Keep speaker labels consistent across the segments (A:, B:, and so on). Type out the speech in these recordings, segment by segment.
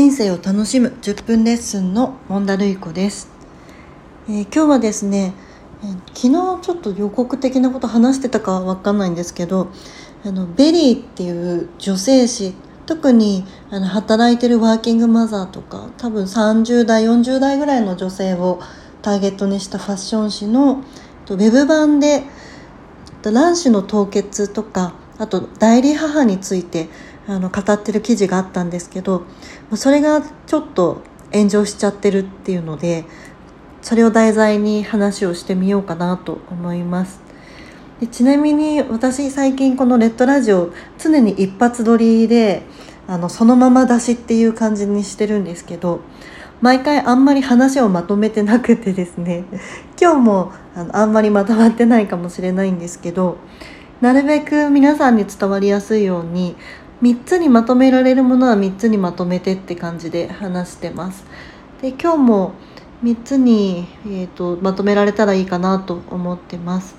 A: 人生を楽しむ10分レッスンのモンダルイコです、えー、今日はですね、えー、昨日ちょっと予告的なこと話してたかは分かんないんですけどあの VERY っていう女性誌特にあの働いてるワーキングマザーとか多分30代40代ぐらいの女性をターゲットにしたファッション誌のウェブ版で卵子の凍結とかあと代理母についてあの語ってる記事があったんですけどそれがちょっと炎上しちゃってるっていうのでそれを題材に話をしてみようかなと思います。でちなみに私最近このレッドラジオ常に一発撮りであのそのまま出しっていう感じにしてるんですけど毎回あんまり話をまとめてなくてですね 今日もあのあんまりまとまってないかもしれないんですけどなるべく皆さんに伝わりやすいように3つにまとめられるものは3つにまとめてって感じで話してます。で今日も3つに、えーと、まとめられたらいいかなと思ってます。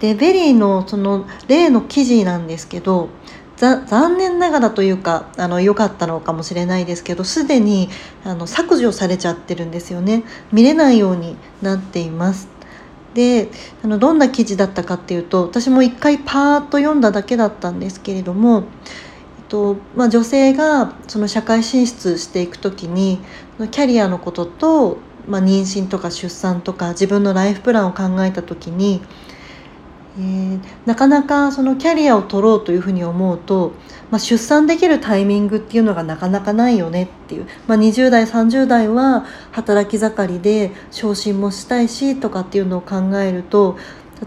A: で VERY のその例の記事なんですけど残念ながらというかあの良かったのかもしれないですけどすでにあの削除されちゃってるんですよね見れないようになっていますであのどんな記事だったかっていうと私も一回パーッと読んだだけだったんですけれども、えっとまあ、女性がその社会進出していく時にキャリアのことと、まあ、妊娠とか出産とか自分のライフプランを考えた時にえー、なかなかそのキャリアを取ろうというふうに思うと、まあ、出産できるタイミングっていうのがなかなかないよねっていう、まあ、20代30代は働き盛りで昇進もしたいしとかっていうのを考えると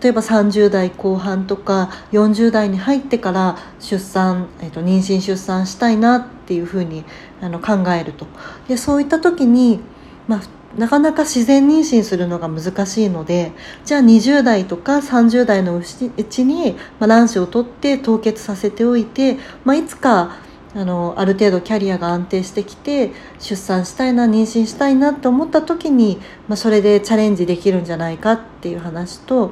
A: 例えば30代後半とか40代に入ってから出産、えー、と妊娠出産したいなっていうふうにあの考えると。でそういった時に、まあ、なかなか自然妊娠するのが難しいのでじゃあ20代とか30代のうちに、ま、卵子を取って凍結させておいて、まあ、いつかあのある程度キャリアが安定してきて出産したいな妊娠したいなって思った時に、まあ、それでチャレンジできるんじゃないかっていう話と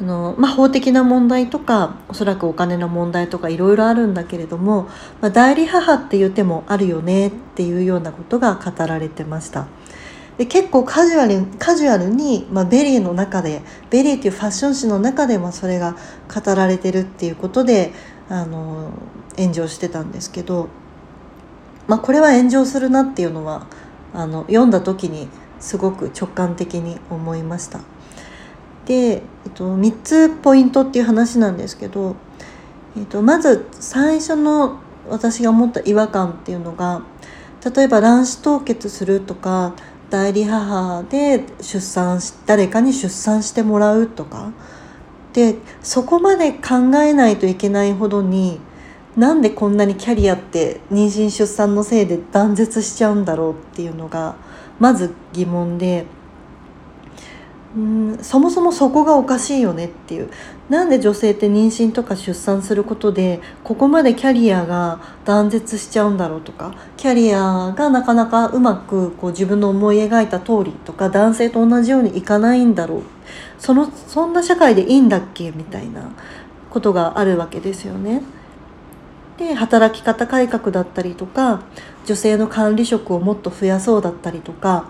A: あの、まあ、法的な問題とかおそらくお金の問題とかいろいろあるんだけれども、まあ、代理母っていう手もあるよねっていうようなことが語られてました。で結構カジュアルカジュアルに、まあ、 VERY の中で VERY っていうファッション誌の中でもそれが語られてるっていうことであの炎上してたんですけど、まあ、これは炎上するなっていうのはあの読んだ時にすごく直感的に思いました。で、えっと、3つポイントっていう話なんですけど、えっと、まず最初の私が思った違和感っていうのが例えば卵子凍結するとか代理母で出産し誰かに出産してもらうとかでそこまで考えないといけないほどになんでこんなにキャリアって妊娠出産のせいで断絶しちゃうんだろうっていうのがまず疑問で。うんそもそもそこがおかしいよねっていう。なんで女性って妊娠とか出産することでここまでキャリアが断絶しちゃうんだろうとか。キャリアがなかなかうまくこう自分の思い描いた通りとか男性と同じようにいかないんだろう。そのそんな社会でいいんだっけみたいなことがあるわけですよね。で働き方改革だったりとか女性の管理職をもっと増やそうだったりとか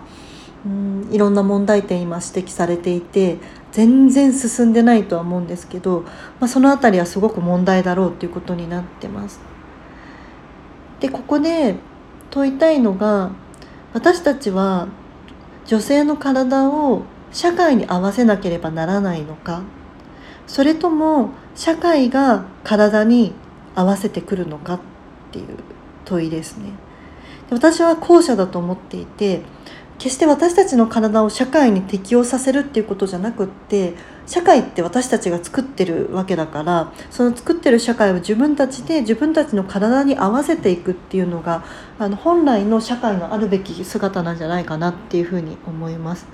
A: うんいろんな問題点今指摘されていて全然進んでないとは思うんですけど、まあ、その辺りはすごく問題だろうということになってます。でここで問いたいのが私たちは女性の体を社会に合わせなければならないのかそれとも社会が体に合わせてくるのかっていう問いですね。私は後者だと思っていて決して私たちの体を社会に適応させるっていうことじゃなくって社会って私たちが作ってるわけだからその作ってる社会を自分たちで自分たちの体に合わせていくっていうのがあの本来の社会のあるべき姿なんじゃないかなっていうふうに思います。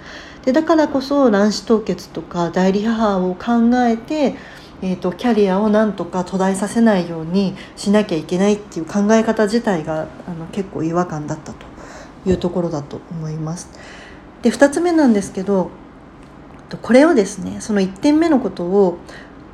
A: でだからこそ卵子凍結とか代理母を考えてえーと、キャリアをなんとか途絶えさせないようにしなきゃいけないっていう考え方自体があの結構違和感だったというところだと思います。で2つ目なんですけどこれをですねその1点目のことを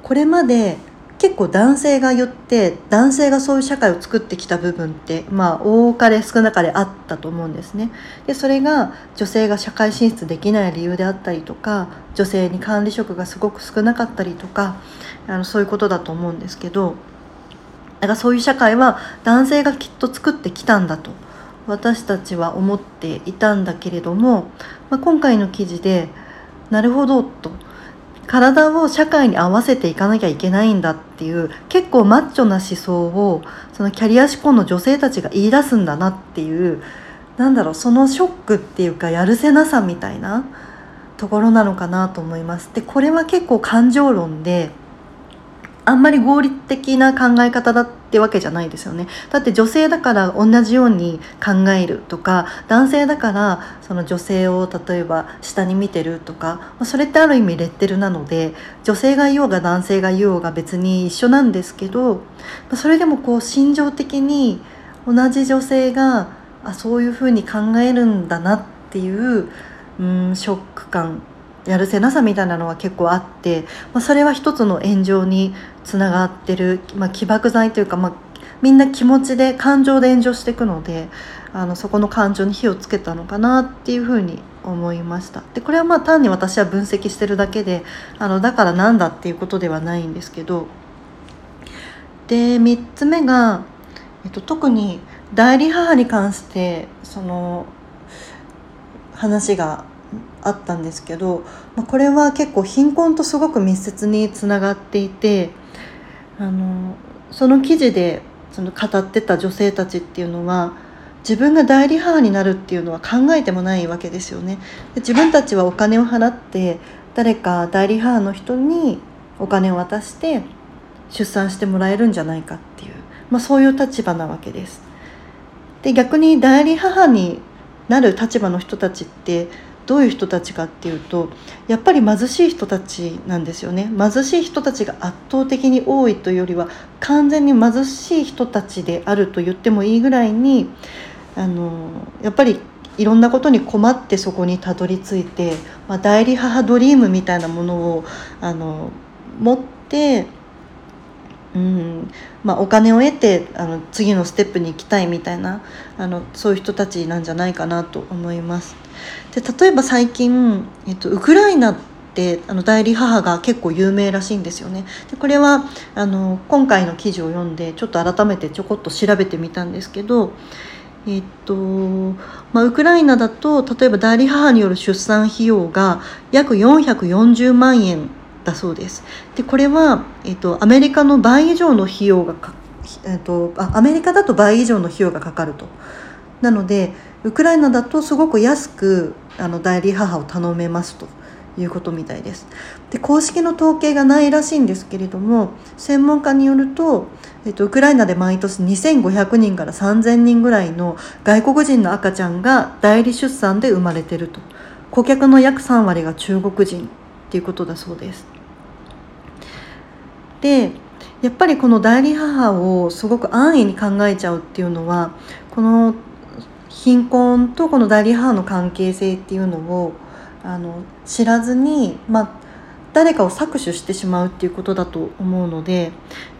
A: これまで結構男性が言って男性がそういう社会を作ってきた部分ってまあ多かれ少なかれあったと思うんですね。でそれが女性が社会進出できない理由であったりとか女性に管理職がすごく少なかったりとかあのそういうことだと思うんですけどだからそういう社会は男性がきっと作ってきたんだと私たちは思っていたんだけれども、まあ、今回の記事でなるほどと体を社会に合わせていかなきゃいけないんだっていう結構マッチョな思想をそのキャリア志向の女性たちが言い出すんだなっていうなんだろうそのショックっていうかやるせなさみたいなところなのかなと思います。でこれは結構感情論であんまり合理的な考え方だってわけじゃないですよね。だって女性だから同じように考えるとか男性だからその女性を例えば下に見てるとかそれってある意味レッテルなので女性が言おうが男性が言おうが別に一緒なんですけどそれでもこう心情的に同じ女性があそういうふうに考えるんだなっていううんショック感やるせなさみたいなのは結構あって、まあ、それは一つの炎上につながってる、まあ、起爆剤というか、まあ、みんな気持ちで感情で炎上していくのであのそこの感情に火をつけたのかなっていうふうに思いました。でこれはまあ単に私は分析してるだけであのだからなんだっていうことではないんですけど。で3つ目が、えっと、特に代理母に関してその話があったんですけど、まあ、これは結構貧困とすごく密接につながっていてあのその記事でその語ってた女性たちっていうのは自分が代理母になるっていうのは考えてもないわけですよね。で自分たちはお金を払って誰か代理母の人にお金を渡して出産してもらえるんじゃないかっていう、まあ、そういう立場なわけです。で逆に代理母になる立場の人たちってどういう人たちかっていうとやっぱり貧しい人たちなんですよね貧しい人たちが圧倒的に多いというよりは完全に貧しい人たちであると言ってもいいぐらいにあのやっぱりいろんなことに困ってそこにたどり着いて、まあ、代理母ドリームみたいなものをあの持ってうんまあ、お金を得てあの次のステップに行きたいみたいなあのそういう人たちなんじゃないかなと思います。で例えば最近、えっと、ウクライナってあの代理母が結構有名らしいんですよね。でこれはあの今回の記事を読んでちょっと改めてちょこっと調べてみたんですけど、えっとまあ、ウクライナだと例えば代理母による出産費用が約440万円だそうです。でこれは、えっと、アメリカの倍以上の費用が、えっと、あアメリカだと倍以上の費用がかかると。なのでウクライナだとすごく安くあの代理母を頼めますということみたいです。で公式の統計がないらしいんですけれども専門家によると、えっと、ウクライナで毎年2500人から3000人ぐらいの外国人の赤ちゃんが代理出産で生まれてると顧客の約3割が中国人っていうことだそうです。でやっぱりこの代理母をすごく安易に考えちゃうっていうのはこの貧困とこの代理母の関係性っていうのをあの知らずに、まあ、誰かを搾取してしまうっていうことだと思うので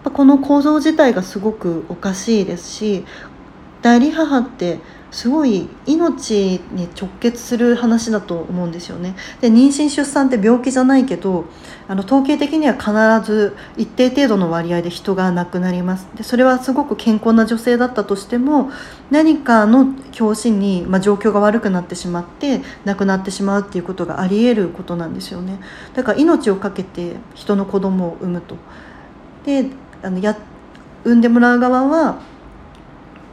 A: この構造自体がすごくおかしいですし代理母ってすごい命に直結する話だと思うんですよね。で妊娠出産って病気じゃないけどあの統計的には必ず一定程度の割合で人が亡くなります。でそれはすごく健康な女性だったとしても何かの拍子に、まあ、状況が悪くなってしまって亡くなってしまうっていうことがありえることなんですよね。だから命を懸けて人の子供を産むと。であのや産んでもらう側は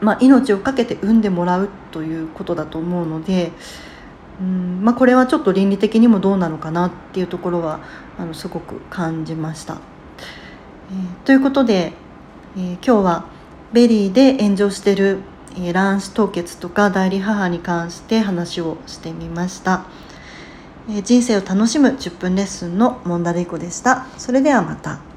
A: まあ、命を懸けて産んでもらうということだと思うので、うんまあ、これはちょっと倫理的にもどうなのかなっていうところはあのすごく感じました。えー、ということで、えー、今日は VERY で炎上してる、えー、卵子凍結とか代理母に関して話をしてみました。えー、人生を楽しむ10分レッスンのモンダレイコでした。それではまた。